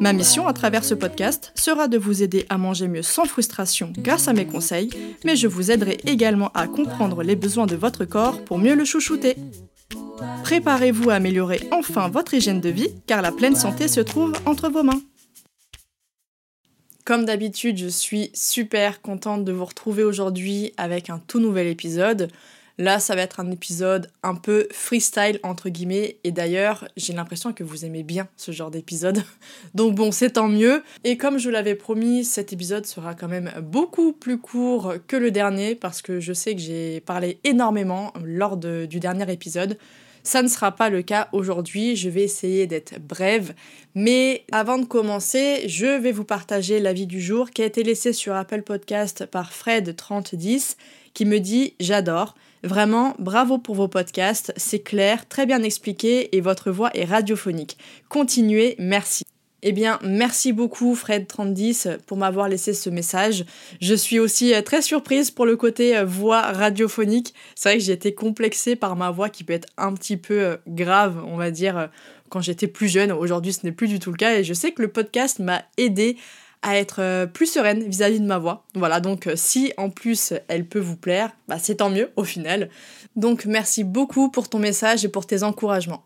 Ma mission à travers ce podcast sera de vous aider à manger mieux sans frustration grâce à mes conseils, mais je vous aiderai également à comprendre les besoins de votre corps pour mieux le chouchouter. Préparez-vous à améliorer enfin votre hygiène de vie car la pleine santé se trouve entre vos mains. Comme d'habitude, je suis super contente de vous retrouver aujourd'hui avec un tout nouvel épisode. Là, ça va être un épisode un peu freestyle, entre guillemets. Et d'ailleurs, j'ai l'impression que vous aimez bien ce genre d'épisode. Donc bon, c'est tant mieux. Et comme je l'avais promis, cet épisode sera quand même beaucoup plus court que le dernier parce que je sais que j'ai parlé énormément lors du dernier épisode. Ça ne sera pas le cas aujourd'hui, je vais essayer d'être brève. Mais avant de commencer, je vais vous partager l'avis du jour qui a été laissé sur Apple Podcast par Fred3010 qui me dit J'adore. Vraiment, bravo pour vos podcasts, c'est clair, très bien expliqué et votre voix est radiophonique. Continuez, merci. Eh bien, merci beaucoup Fred3010 pour m'avoir laissé ce message. Je suis aussi euh, très surprise pour le côté euh, voix radiophonique. C'est vrai que j'ai été complexée par ma voix qui peut être un petit peu euh, grave, on va dire, quand j'étais plus jeune. Aujourd'hui, ce n'est plus du tout le cas et je sais que le podcast m'a aidé à être plus sereine vis-à-vis de ma voix. Voilà, donc si en plus elle peut vous plaire, bah, c'est tant mieux au final. Donc merci beaucoup pour ton message et pour tes encouragements.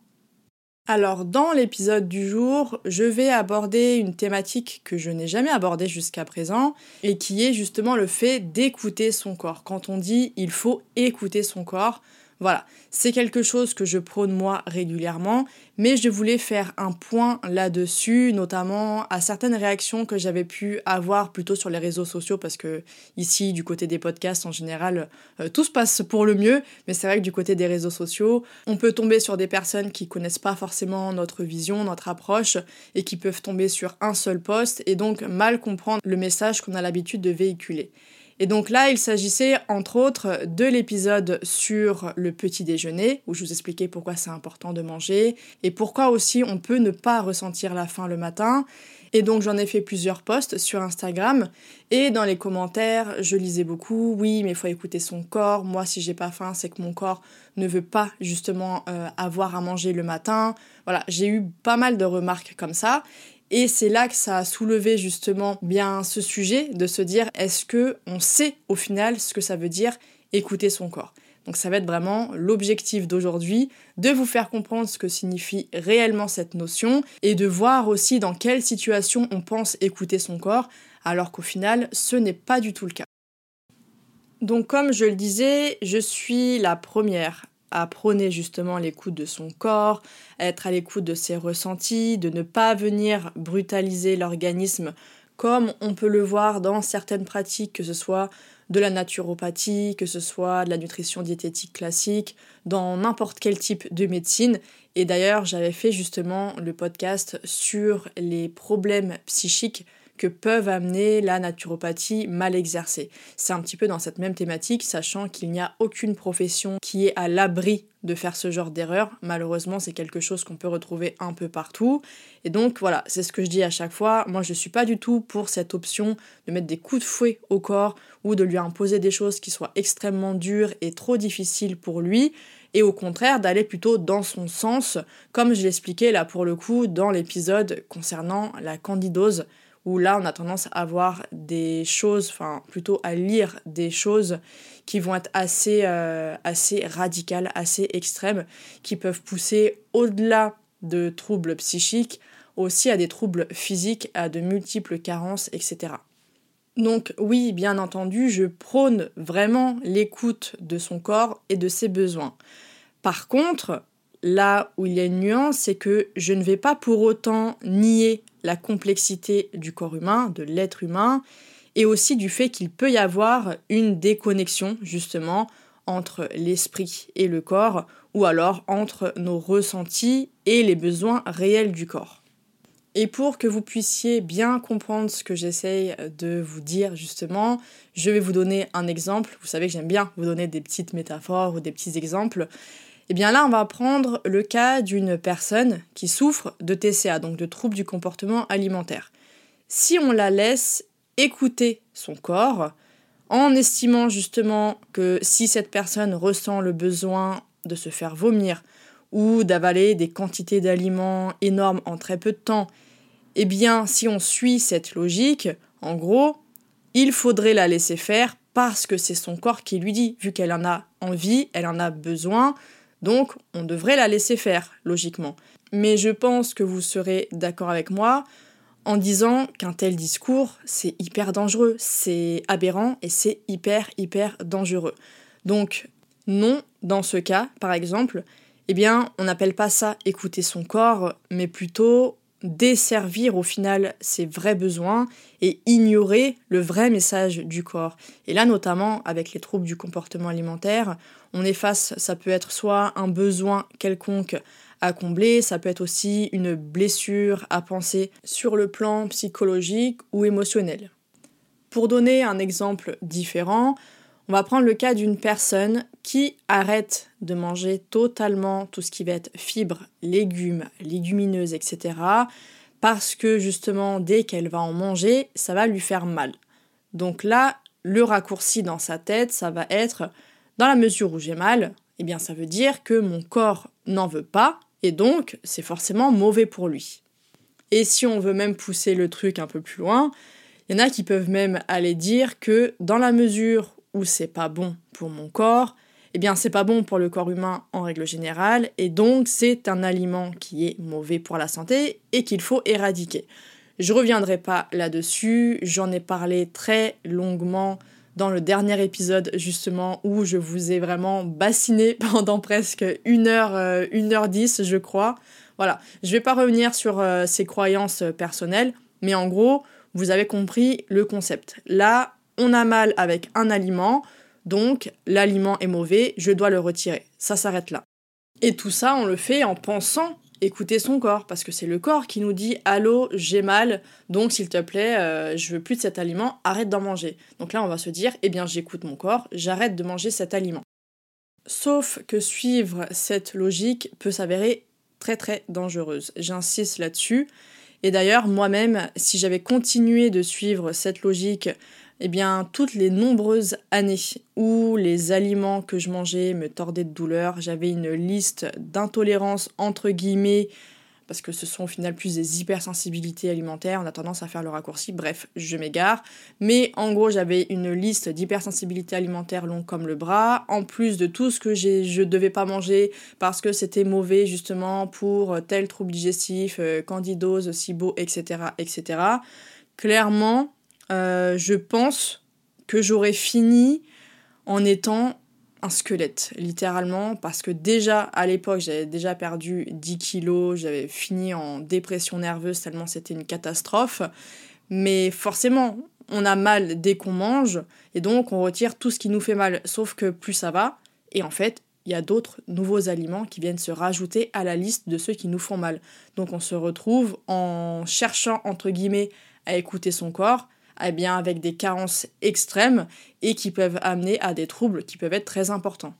Alors dans l'épisode du jour, je vais aborder une thématique que je n'ai jamais abordée jusqu'à présent et qui est justement le fait d'écouter son corps. Quand on dit il faut écouter son corps, voilà, c'est quelque chose que je prône moi régulièrement, mais je voulais faire un point là-dessus, notamment à certaines réactions que j'avais pu avoir plutôt sur les réseaux sociaux, parce que ici, du côté des podcasts en général, euh, tout se passe pour le mieux, mais c'est vrai que du côté des réseaux sociaux, on peut tomber sur des personnes qui connaissent pas forcément notre vision, notre approche, et qui peuvent tomber sur un seul poste, et donc mal comprendre le message qu'on a l'habitude de véhiculer. Et donc là, il s'agissait entre autres de l'épisode sur le petit déjeuner, où je vous expliquais pourquoi c'est important de manger, et pourquoi aussi on peut ne pas ressentir la faim le matin. Et donc j'en ai fait plusieurs posts sur Instagram, et dans les commentaires, je lisais beaucoup, oui, mais il faut écouter son corps, moi si j'ai pas faim, c'est que mon corps ne veut pas justement euh, avoir à manger le matin. Voilà, j'ai eu pas mal de remarques comme ça, et c'est là que ça a soulevé justement bien ce sujet de se dire est-ce que on sait au final ce que ça veut dire écouter son corps? Donc ça va être vraiment l'objectif d'aujourd'hui, de vous faire comprendre ce que signifie réellement cette notion et de voir aussi dans quelle situation on pense écouter son corps, alors qu'au final ce n'est pas du tout le cas. Donc comme je le disais, je suis la première à prôner justement l'écoute de son corps, être à l'écoute de ses ressentis, de ne pas venir brutaliser l'organisme comme on peut le voir dans certaines pratiques, que ce soit de la naturopathie, que ce soit de la nutrition diététique classique, dans n'importe quel type de médecine. Et d'ailleurs, j'avais fait justement le podcast sur les problèmes psychiques que peuvent amener la naturopathie mal exercée. C'est un petit peu dans cette même thématique, sachant qu'il n'y a aucune profession qui est à l'abri de faire ce genre d'erreur. Malheureusement, c'est quelque chose qu'on peut retrouver un peu partout. Et donc voilà, c'est ce que je dis à chaque fois. Moi, je suis pas du tout pour cette option de mettre des coups de fouet au corps ou de lui imposer des choses qui soient extrêmement dures et trop difficiles pour lui et au contraire d'aller plutôt dans son sens, comme je l'expliquais là pour le coup dans l'épisode concernant la candidose où là on a tendance à voir des choses, enfin plutôt à lire des choses qui vont être assez, euh, assez radicales, assez extrêmes, qui peuvent pousser au-delà de troubles psychiques, aussi à des troubles physiques, à de multiples carences, etc. Donc oui, bien entendu, je prône vraiment l'écoute de son corps et de ses besoins. Par contre, là où il y a une nuance, c'est que je ne vais pas pour autant nier la complexité du corps humain, de l'être humain, et aussi du fait qu'il peut y avoir une déconnexion justement entre l'esprit et le corps, ou alors entre nos ressentis et les besoins réels du corps. Et pour que vous puissiez bien comprendre ce que j'essaye de vous dire justement, je vais vous donner un exemple. Vous savez que j'aime bien vous donner des petites métaphores ou des petits exemples. Eh bien là, on va prendre le cas d'une personne qui souffre de TCA, donc de troubles du comportement alimentaire. Si on la laisse écouter son corps, en estimant justement que si cette personne ressent le besoin de se faire vomir ou d'avaler des quantités d'aliments énormes en très peu de temps, eh bien si on suit cette logique, en gros, il faudrait la laisser faire parce que c'est son corps qui lui dit, vu qu'elle en a envie, elle en a besoin, donc on devrait la laisser faire, logiquement. Mais je pense que vous serez d'accord avec moi en disant qu'un tel discours, c'est hyper dangereux, c'est aberrant et c'est hyper, hyper dangereux. Donc, non, dans ce cas, par exemple, eh bien, on n'appelle pas ça écouter son corps, mais plutôt desservir au final ses vrais besoins et ignorer le vrai message du corps. Et là, notamment avec les troubles du comportement alimentaire, on est face, ça peut être soit un besoin quelconque à combler, ça peut être aussi une blessure à penser sur le plan psychologique ou émotionnel. Pour donner un exemple différent, on va prendre le cas d'une personne qui arrête de manger totalement tout ce qui va être fibres, légumes, légumineuses, etc. Parce que justement, dès qu'elle va en manger, ça va lui faire mal. Donc là, le raccourci dans sa tête, ça va être dans la mesure où j'ai mal, eh bien ça veut dire que mon corps n'en veut pas, et donc c'est forcément mauvais pour lui. Et si on veut même pousser le truc un peu plus loin, il y en a qui peuvent même aller dire que dans la mesure où c'est pas bon pour mon corps, eh bien c'est pas bon pour le corps humain en règle générale, et donc c'est un aliment qui est mauvais pour la santé et qu'il faut éradiquer. Je reviendrai pas là-dessus, j'en ai parlé très longuement dans le dernier épisode justement où je vous ai vraiment bassiné pendant presque une heure, euh, une heure dix, je crois. Voilà, je vais pas revenir sur euh, ces croyances personnelles, mais en gros, vous avez compris le concept. Là, on a mal avec un aliment, donc l'aliment est mauvais, je dois le retirer. Ça s'arrête là. Et tout ça, on le fait en pensant écouter son corps, parce que c'est le corps qui nous dit Allô, j'ai mal, donc s'il te plaît, euh, je veux plus de cet aliment, arrête d'en manger. Donc là, on va se dire Eh bien, j'écoute mon corps, j'arrête de manger cet aliment. Sauf que suivre cette logique peut s'avérer très très dangereuse. J'insiste là-dessus. Et d'ailleurs, moi-même, si j'avais continué de suivre cette logique eh bien, toutes les nombreuses années où les aliments que je mangeais me tordaient de douleur, j'avais une liste d'intolérances entre guillemets, parce que ce sont au final plus des hypersensibilités alimentaires, on a tendance à faire le raccourci, bref, je m'égare. Mais en gros, j'avais une liste d'hypersensibilités alimentaires longue comme le bras, en plus de tout ce que je devais pas manger parce que c'était mauvais justement pour tel trouble digestif, euh, candidose, SIBO, etc. etc. Clairement, euh, je pense que j'aurais fini en étant un squelette, littéralement, parce que déjà à l'époque j'avais déjà perdu 10 kilos, j'avais fini en dépression nerveuse tellement c'était une catastrophe. Mais forcément, on a mal dès qu'on mange, et donc on retire tout ce qui nous fait mal, sauf que plus ça va, et en fait, il y a d'autres nouveaux aliments qui viennent se rajouter à la liste de ceux qui nous font mal. Donc on se retrouve en cherchant, entre guillemets, à écouter son corps, eh avec des carences extrêmes et qui peuvent amener à des troubles qui peuvent être très importants.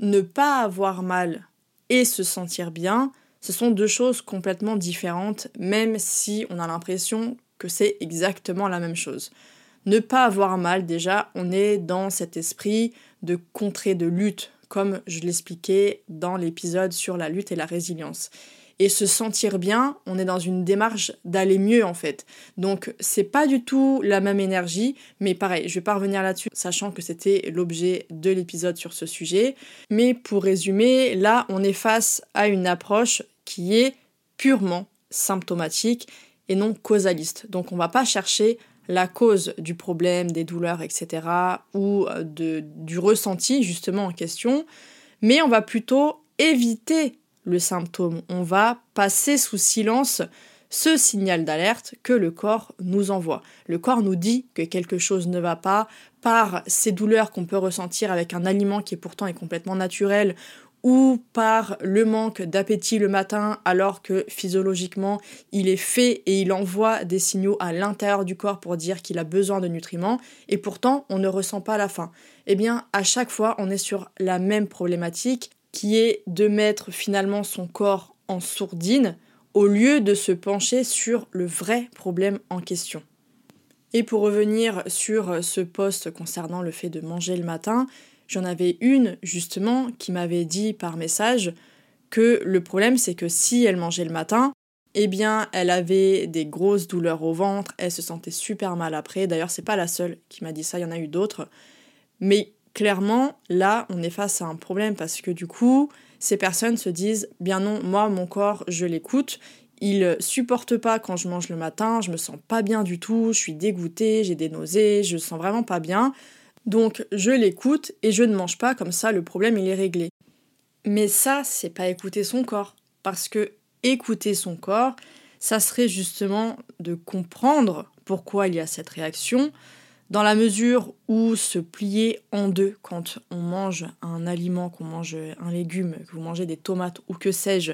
Ne pas avoir mal et se sentir bien, ce sont deux choses complètement différentes, même si on a l'impression que c'est exactement la même chose. Ne pas avoir mal, déjà, on est dans cet esprit de contrer, de lutte, comme je l'expliquais dans l'épisode sur la lutte et la résilience et se sentir bien, on est dans une démarche d'aller mieux en fait. Donc c'est pas du tout la même énergie, mais pareil, je vais pas revenir là-dessus, sachant que c'était l'objet de l'épisode sur ce sujet. Mais pour résumer, là on est face à une approche qui est purement symptomatique et non causaliste. Donc on va pas chercher la cause du problème, des douleurs, etc., ou euh, du ressenti justement en question, mais on va plutôt éviter le symptôme. On va passer sous silence ce signal d'alerte que le corps nous envoie. Le corps nous dit que quelque chose ne va pas par ces douleurs qu'on peut ressentir avec un aliment qui pourtant est complètement naturel ou par le manque d'appétit le matin alors que physiologiquement il est fait et il envoie des signaux à l'intérieur du corps pour dire qu'il a besoin de nutriments et pourtant on ne ressent pas la faim. Eh bien à chaque fois on est sur la même problématique qui est de mettre finalement son corps en sourdine au lieu de se pencher sur le vrai problème en question. Et pour revenir sur ce poste concernant le fait de manger le matin, J'en avais une justement qui m'avait dit par message que le problème c'est que si elle mangeait le matin, eh bien elle avait des grosses douleurs au ventre, elle se sentait super mal après. D'ailleurs, c'est pas la seule qui m'a dit ça, il y en a eu d'autres. Mais clairement, là, on est face à un problème parce que du coup, ces personnes se disent bien non, moi mon corps, je l'écoute, il supporte pas quand je mange le matin, je me sens pas bien du tout, je suis dégoûtée, j'ai des nausées, je sens vraiment pas bien. Donc je l'écoute et je ne mange pas, comme ça le problème il est réglé. Mais ça, c'est pas écouter son corps. Parce que écouter son corps, ça serait justement de comprendre pourquoi il y a cette réaction, dans la mesure où se plier en deux quand on mange un aliment, qu'on mange un légume, que vous mangez des tomates ou que sais-je,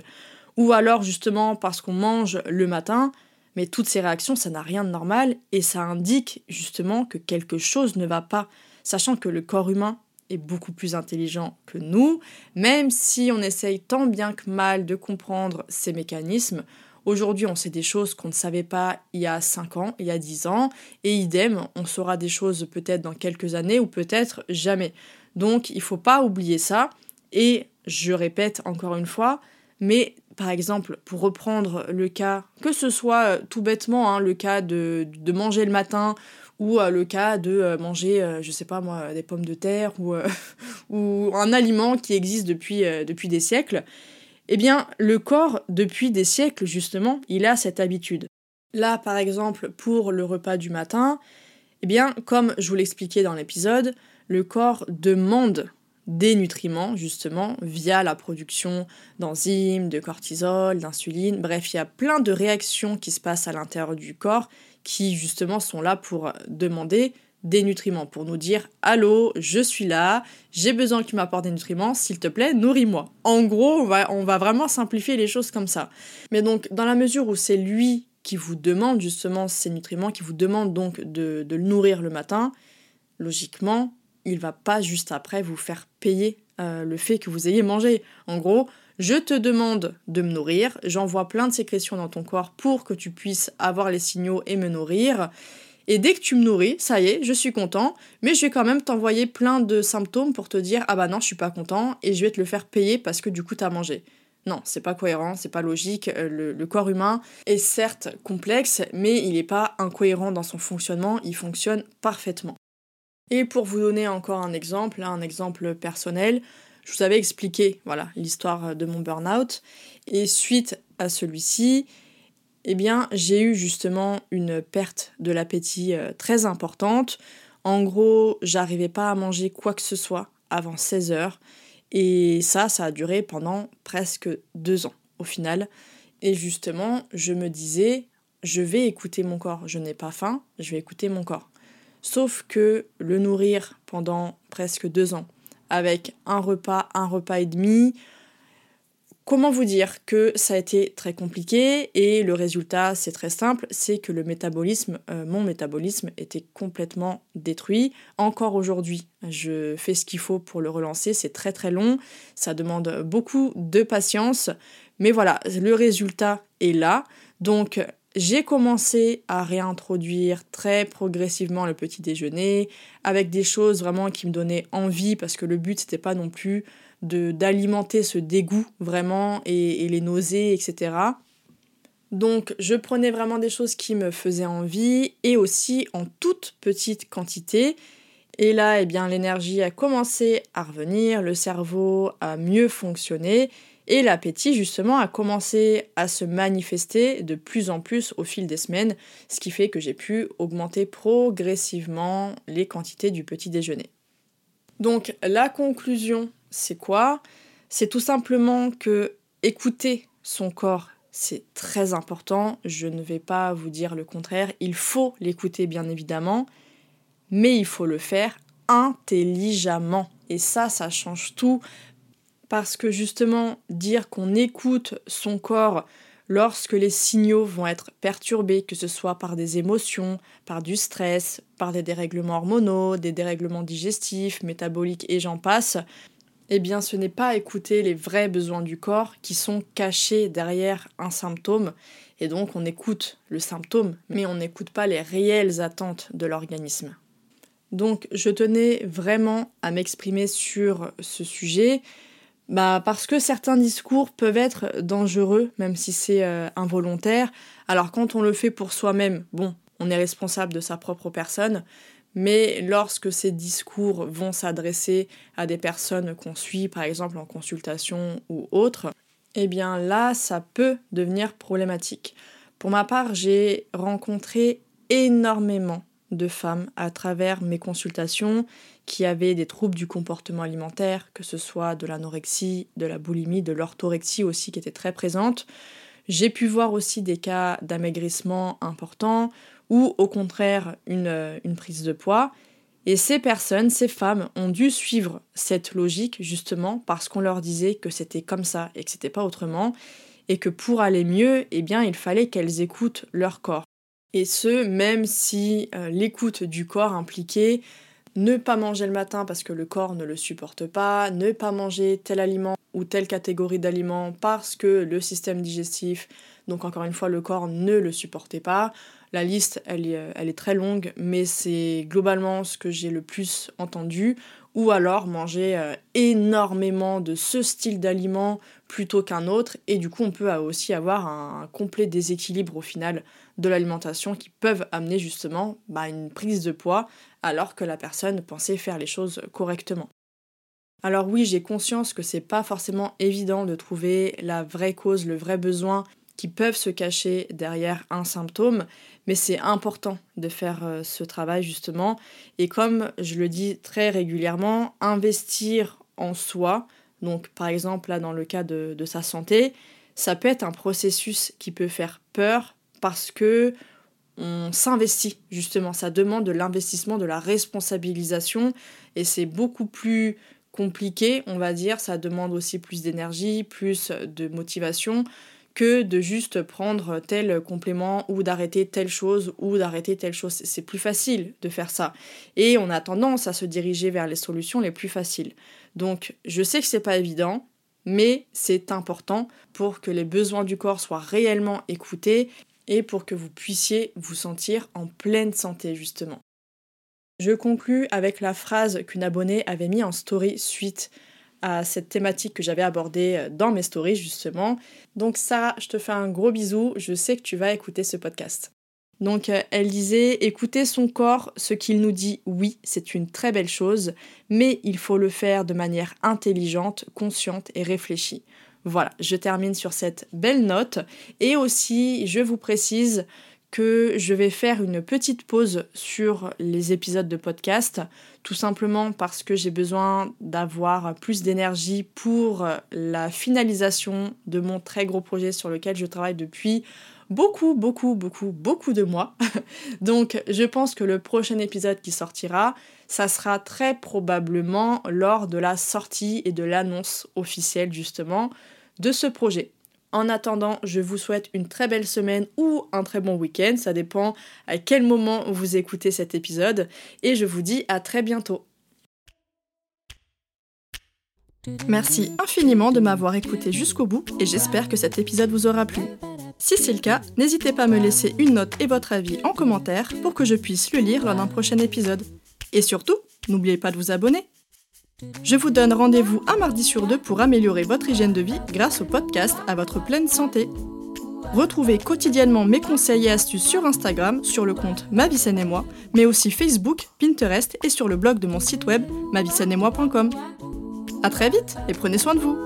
ou alors justement parce qu'on mange le matin, mais toutes ces réactions, ça n'a rien de normal et ça indique justement que quelque chose ne va pas sachant que le corps humain est beaucoup plus intelligent que nous, même si on essaye tant bien que mal de comprendre ces mécanismes. Aujourd'hui, on sait des choses qu'on ne savait pas il y a 5 ans, il y a 10 ans, et idem, on saura des choses peut-être dans quelques années ou peut-être jamais. Donc, il ne faut pas oublier ça, et je répète encore une fois, mais par exemple, pour reprendre le cas, que ce soit euh, tout bêtement hein, le cas de, de manger le matin ou euh, le cas de euh, manger, euh, je sais pas moi, des pommes de terre ou, ou un aliment qui existe depuis, depuis des siècles, eh bien, le corps, depuis des siècles, justement, il a cette habitude. Là, par exemple, pour le repas du matin, eh bien, comme je vous l'expliquais dans l'épisode, le corps demande des nutriments, justement, via la production d'enzymes, de cortisol, d'insuline. Bref, il y a plein de réactions qui se passent à l'intérieur du corps qui justement sont là pour demander des nutriments, pour nous dire Allô, je suis là, j'ai besoin que tu m'apportes des nutriments, s'il te plaît, nourris-moi. En gros, on va, vraiment simplifier les choses comme ça. Mais donc, dans la mesure où c'est lui qui vous demande justement ces nutriments, qui vous demande donc de, le nourrir le matin, logiquement, il va pas juste après vous faire payer euh, le fait que vous ayez mangé. En gros, je te demande de me nourrir, j'envoie plein de sécrétions dans ton corps pour que tu puisses avoir les signaux et me nourrir. Et dès que tu me nourris, ça y est, je suis content, mais je vais quand même t'envoyer plein de symptômes pour te dire ah bah non, je suis pas content et je vais te le faire payer parce que du coup t'as mangé. Non, c'est pas cohérent, c'est pas logique. Euh, le, corps humain est certes complexe, mais il n'est pas incohérent dans son fonctionnement, il fonctionne parfaitement. Et pour vous donner encore un exemple, un exemple personnel, je vous avais expliqué voilà l'histoire de mon burn-out et suite à celui-ci, eh bien, j'ai eu justement une perte de l'appétit euh, très importante. En gros, j'arrivais pas à manger quoi que ce soit avant 16 heures et ça ça a duré pendant presque deux ans au final. Et justement, je me disais je vais écouter mon corps, je n'ai pas faim, je vais écouter mon corps. Sauf que le nourrir pendant presque deux ans, avec un repas, un repas et demi. Comment vous dire que ça a été très compliqué et le résultat c'est très simple, c'est que le métabolisme, euh, mon métabolisme était complètement détruit. Encore aujourd'hui, je fais ce qu'il faut pour le relancer, c'est très très long, ça demande beaucoup de patience, mais voilà, le résultat est là. Donc j'ai commencé à réintroduire très progressivement le petit déjeuner avec des choses vraiment qui me donnaient envie parce que le but c'était pas non plus de d'alimenter ce dégoût vraiment et, les nausées etc. Donc je prenais vraiment des choses qui me faisaient envie et aussi en toute petite quantité. Et là, eh bien, l'énergie a commencé à revenir, le cerveau a mieux fonctionné et l'appétit, justement, a commencé à se manifester de plus en plus au fil des semaines, ce qui fait que j'ai pu augmenter progressivement les quantités du petit déjeuner. Donc la conclusion, c'est quoi? C'est tout simplement que écouter son corps, c'est très important. Je ne vais pas vous dire le contraire. Il faut l'écouter, bien évidemment, mais il faut le faire intelligemment. Et ça, ça change tout. Parce que justement, dire qu'on écoute son corps lorsque les signaux vont être perturbés, que ce soit par des émotions, par du stress, par des dérèglements hormonaux, des dérèglements digestifs, métaboliques et j'en passe, eh ce n'est pas écouter les vrais besoins du corps qui sont cachés derrière un symptôme. Et donc on écoute le symptôme, mais on n'écoute pas les réelles attentes de l'organisme. Donc je tenais vraiment à m'exprimer sur ce sujet, bah, parce que certains discours peuvent être dangereux, même si c'est euh, involontaire. Alors quand on le fait pour soi-même, bon, on est responsable de sa propre personne, mais lorsque ces discours vont s'adresser à des personnes qu'on suit, par exemple en consultation ou autre, eh bien là, ça peut devenir problématique. Pour ma part, j'ai rencontré énormément de femmes à travers mes consultations qui avaient des troubles du comportement alimentaire, que ce soit de l'anorexie, de la boulimie, de l'orthorexie aussi qui était très présente. J'ai pu voir aussi des cas d'amaigrissement importants ou au contraire une, une prise de poids. Et ces personnes, ces femmes, ont dû suivre cette logique justement parce qu'on leur disait que c'était comme ça et que c'était pas autrement, et que pour aller mieux, eh bien, il fallait qu'elles écoutent leur corps. Et ce, même si euh, l'écoute du corps impliquait ne pas manger le matin parce que le corps ne le supporte pas, ne pas manger tel aliment ou telle catégorie d'aliments parce que le système digestif, donc encore une fois le corps ne le supportait pas, la liste, elle est, euh, elle est très longue, mais c'est globalement ce que j'ai le plus entendu. Ou alors manger euh, énormément de ce style d'aliment plutôt qu'un autre. Et du coup, on peut aussi avoir un, complet déséquilibre au final de l'alimentation qui peuvent amener justement bah, une prise de poids alors que la personne pensait faire les choses correctement. Alors oui, j'ai conscience que c'est pas forcément évident de trouver la vraie cause, le vrai besoin qui peuvent se cacher derrière un symptôme, mais c'est important de faire euh, ce travail justement. Et comme je le dis très régulièrement, investir en soi, donc par exemple là dans le cas de, de sa santé, ça peut être un processus qui peut faire peur parce que on s'investit justement, ça demande de l'investissement, de la responsabilisation et c'est beaucoup plus compliqué, on va dire, ça demande aussi plus d'énergie, plus de motivation que de juste prendre tel complément ou d'arrêter telle chose ou d'arrêter telle chose. C'est plus facile de faire ça. Et on a tendance à se diriger vers les solutions les plus faciles. Donc je sais que c'est pas évident, mais c'est important pour que les besoins du corps soient réellement écoutés et pour que vous puissiez vous sentir en pleine santé justement. Je conclus avec la phrase qu'une abonnée avait mis en story suite à cette thématique que j'avais abordée euh, dans mes stories justement. Donc Sarah, je te fais un gros bisou, je sais que tu vas écouter ce podcast. Donc euh, elle disait écouter son corps, ce qu'il nous dit, oui, c'est une très belle chose, mais il faut le faire de manière intelligente, consciente et réfléchie. Voilà, je termine sur cette belle note et aussi je vous précise que je vais faire une petite pause sur les épisodes de podcast, tout simplement parce que j'ai besoin d'avoir plus d'énergie pour la finalisation de mon très gros projet sur lequel je travaille depuis beaucoup, beaucoup, beaucoup, beaucoup de mois. Donc je pense que le prochain épisode qui sortira, ça sera très probablement lors de la sortie et de l'annonce officielle justement de ce projet. En attendant, je vous souhaite une très belle semaine ou un très bon week-end, ça dépend à quel moment vous écoutez cet épisode, et je vous dis à très bientôt. Merci infiniment de m'avoir écouté jusqu'au bout et j'espère que cet épisode vous aura plu. Si c'est le cas, n'hésitez pas à me laisser une note et votre avis en commentaire pour que je puisse le lire lors d'un prochain épisode. Et surtout, n'oubliez pas de vous abonner. Je vous donne rendez-vous un mardi sur deux pour améliorer votre hygiène de vie grâce au podcast à votre pleine santé. Retrouvez quotidiennement mes conseils et astuces sur Instagram, sur le compte Ma et moi, mais aussi Facebook, Pinterest et sur le blog de mon site web moi.com. A très vite et prenez soin de vous.